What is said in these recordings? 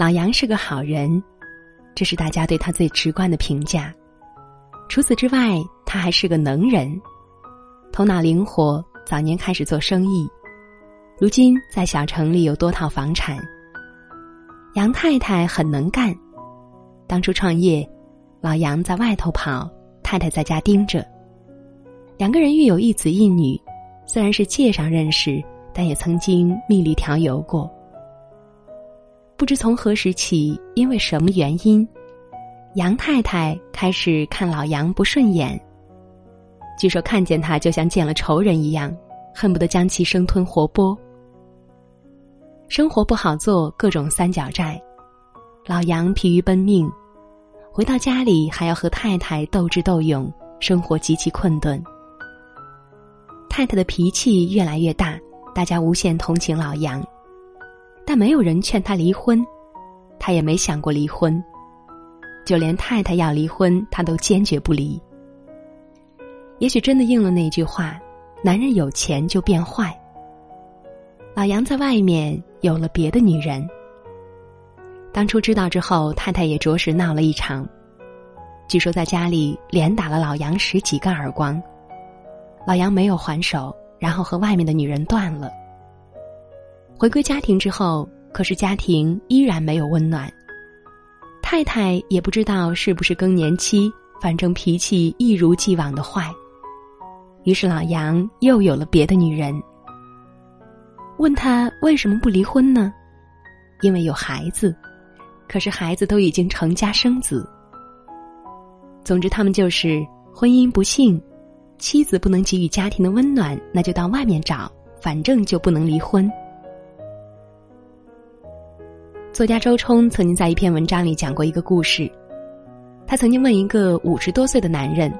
老杨是个好人，这是大家对他最直观的评价。除此之外，他还是个能人，头脑灵活，早年开始做生意，如今在小城里有多套房产。杨太太很能干，当初创业，老杨在外头跑，太太在家盯着。两个人育有一子一女，虽然是介上认识，但也曾经蜜里调油过。不知从何时起，因为什么原因，杨太太开始看老杨不顺眼。据说看见他就像见了仇人一样，恨不得将其生吞活剥。生活不好做，各种三角债，老杨疲于奔命，回到家里还要和太太斗智斗勇，生活极其困顿。太太的脾气越来越大，大家无限同情老杨，但没有人劝他离婚，他也没想过离婚，就连太太要离婚，他都坚决不离。也许真的应了那句话：男人有钱就变坏。老杨在外面。有了别的女人。当初知道之后，太太也着实闹了一场。据说在家里连打了老杨十几个耳光，老杨没有还手，然后和外面的女人断了。回归家庭之后，可是家庭依然没有温暖。太太也不知道是不是更年期，反正脾气一如既往的坏。于是老杨又有了别的女人。问他为什么不离婚呢？因为有孩子，可是孩子都已经成家生子。总之，他们就是婚姻不幸，妻子不能给予家庭的温暖，那就到外面找，反正就不能离婚。作家周冲曾经在一篇文章里讲过一个故事，他曾经问一个五十多岁的男人：“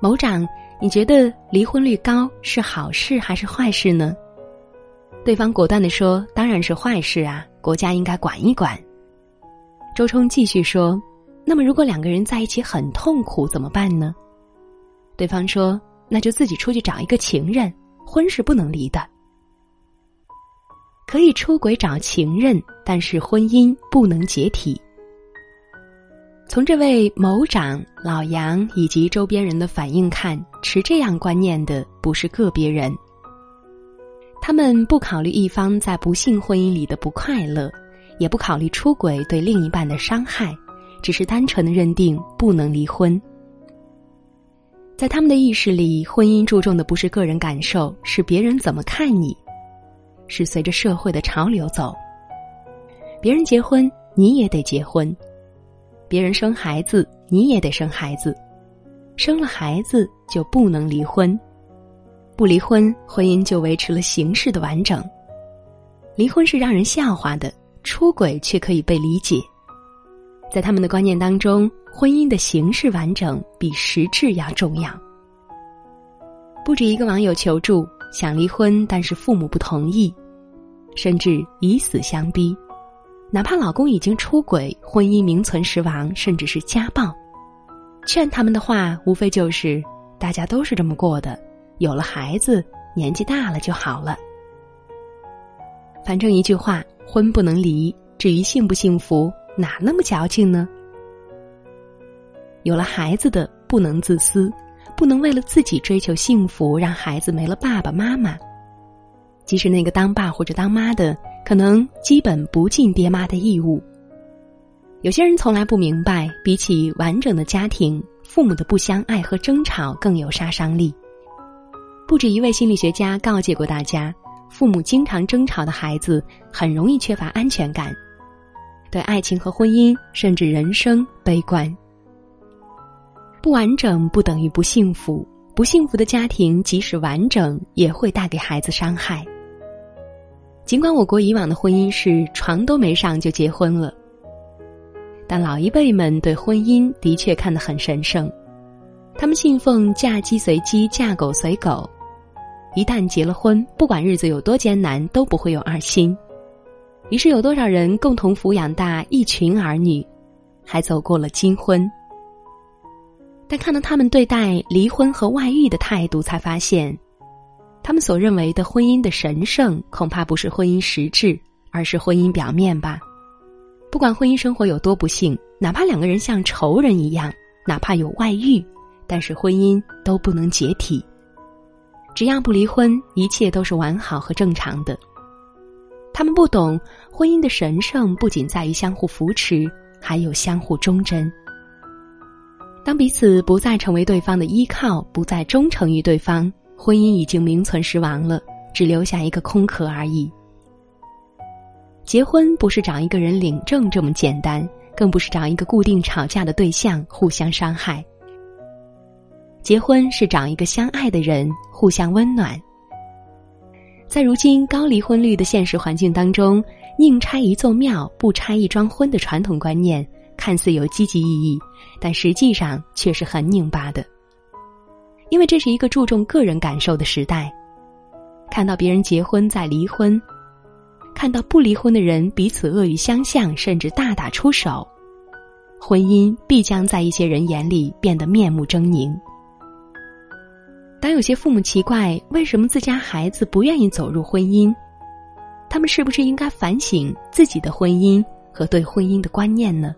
某长，你觉得离婚率高是好事还是坏事呢？”对方果断的说：“当然是坏事啊，国家应该管一管。”周冲继续说：“那么如果两个人在一起很痛苦怎么办呢？”对方说：“那就自己出去找一个情人，婚是不能离的。可以出轨找情人，但是婚姻不能解体。”从这位某长、老杨以及周边人的反应看，持这样观念的不是个别人。他们不考虑一方在不幸婚姻里的不快乐，也不考虑出轨对另一半的伤害，只是单纯的认定不能离婚。在他们的意识里，婚姻注重的不是个人感受，是别人怎么看你，是随着社会的潮流走。别人结婚，你也得结婚；别人生孩子，你也得生孩子。生了孩子就不能离婚。不离婚，婚姻就维持了形式的完整；离婚是让人笑话的，出轨却可以被理解。在他们的观念当中，婚姻的形式完整比实质要重要。不止一个网友求助，想离婚，但是父母不同意，甚至以死相逼。哪怕老公已经出轨，婚姻名存实亡，甚至是家暴，劝他们的话无非就是：“大家都是这么过的。”有了孩子，年纪大了就好了。反正一句话，婚不能离。至于幸不幸福，哪那么矫情呢？有了孩子的不能自私，不能为了自己追求幸福，让孩子没了爸爸妈妈。即使那个当爸或者当妈的，可能基本不尽爹妈的义务。有些人从来不明白，比起完整的家庭，父母的不相爱和争吵更有杀伤力。不止一位心理学家告诫过大家：父母经常争吵的孩子很容易缺乏安全感，对爱情和婚姻甚至人生悲观。不完整不等于不幸福，不幸福的家庭即使完整也会带给孩子伤害。尽管我国以往的婚姻是床都没上就结婚了，但老一辈们对婚姻的确看得很神圣，他们信奉嫁鸡随鸡，嫁狗随狗。一旦结了婚，不管日子有多艰难，都不会有二心。于是有多少人共同抚养大一群儿女，还走过了金婚。但看到他们对待离婚和外遇的态度，才发现，他们所认为的婚姻的神圣，恐怕不是婚姻实质，而是婚姻表面吧。不管婚姻生活有多不幸，哪怕两个人像仇人一样，哪怕有外遇，但是婚姻都不能解体。只要不离婚，一切都是完好和正常的。他们不懂，婚姻的神圣不仅在于相互扶持，还有相互忠贞。当彼此不再成为对方的依靠，不再忠诚于对方，婚姻已经名存实亡了，只留下一个空壳而已。结婚不是找一个人领证这么简单，更不是找一个固定吵架的对象互相伤害。结婚是找一个相爱的人互相温暖。在如今高离婚率的现实环境当中，宁拆一座庙不拆一桩婚的传统观念，看似有积极意义，但实际上却是很拧巴的。因为这是一个注重个人感受的时代，看到别人结婚再离婚，看到不离婚的人彼此恶语相向，甚至大打出手，婚姻必将在一些人眼里变得面目狰狞。当有些父母奇怪为什么自家孩子不愿意走入婚姻，他们是不是应该反省自己的婚姻和对婚姻的观念呢？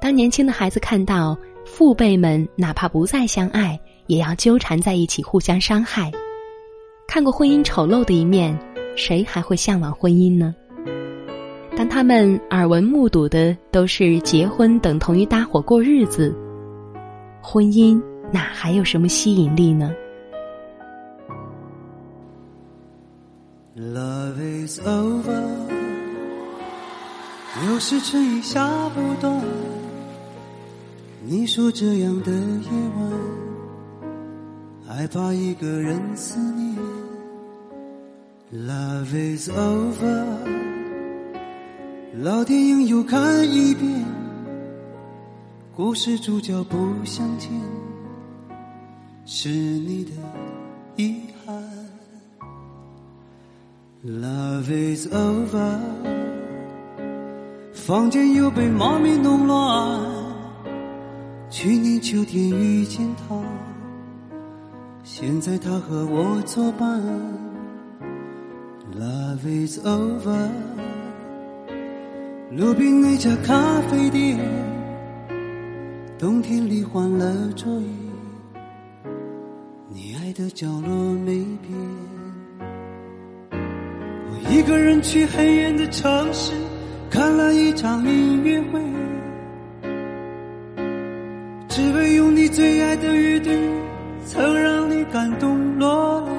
当年轻的孩子看到父辈们哪怕不再相爱，也要纠缠在一起互相伤害，看过婚姻丑陋的一面，谁还会向往婚姻呢？当他们耳闻目睹的都是结婚等同于搭伙过日子，婚姻。哪还有什么吸引力呢？Love is over，有时春雨下不断。你说这样的夜晚，害怕一个人思念。Love is over，老电影又看一遍，故事主角不相见。是你的遗憾。Love is over，房间又被猫咪弄乱。去年秋天遇见他，现在他和我作伴。Love is over，路边那家咖啡店，冬天里换了桌椅。你爱的角落没变，我一个人去很远的城市看了一场音乐会，只为用你最爱的雨滴，曾让你感动落泪。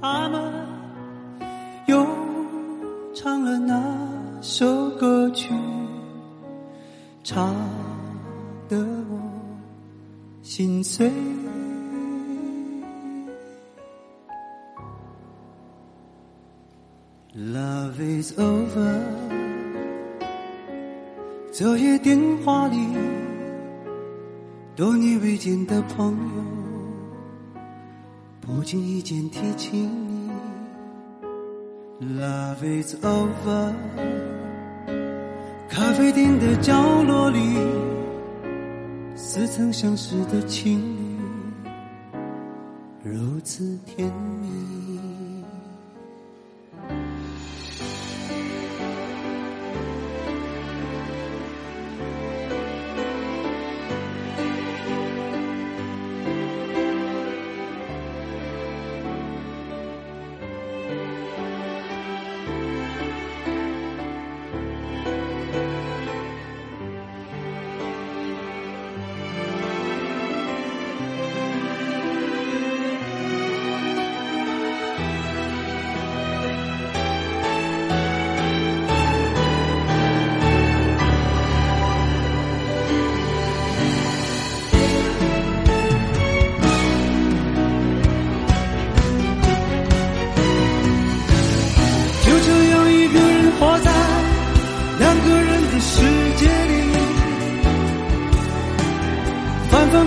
他们又唱了那首歌曲，唱得我心碎。昨夜电话里，多年未见的朋友，不经意间提起你。Love is over，咖啡店的角落里，似曾相识的情侣，如此甜蜜。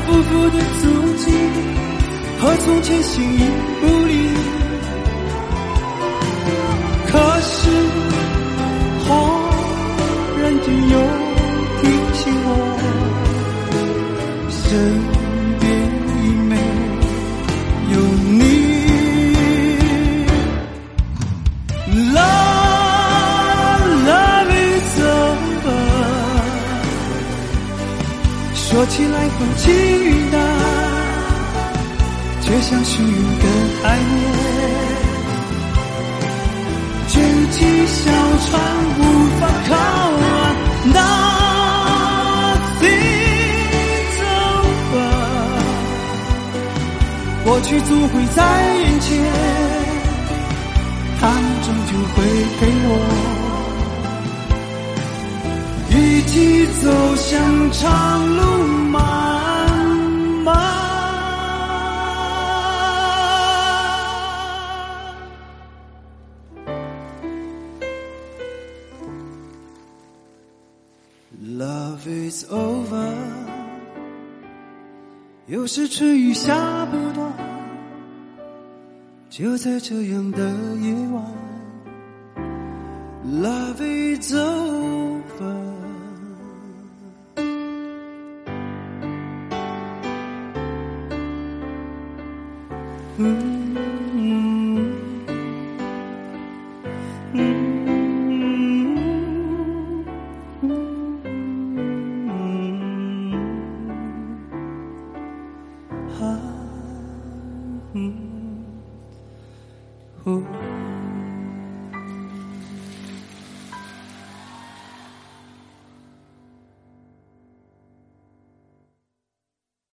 复复的足迹，和从前形影不离。可是，忽然间又提醒我，身起来很清淡，却像是更爱恋。卷起小船无法靠岸，Nothing's over，过去总会在眼前，它们终究会陪我。一起走向长路吗是春雨下不断，就在这样的夜晚，Love is over。嗯，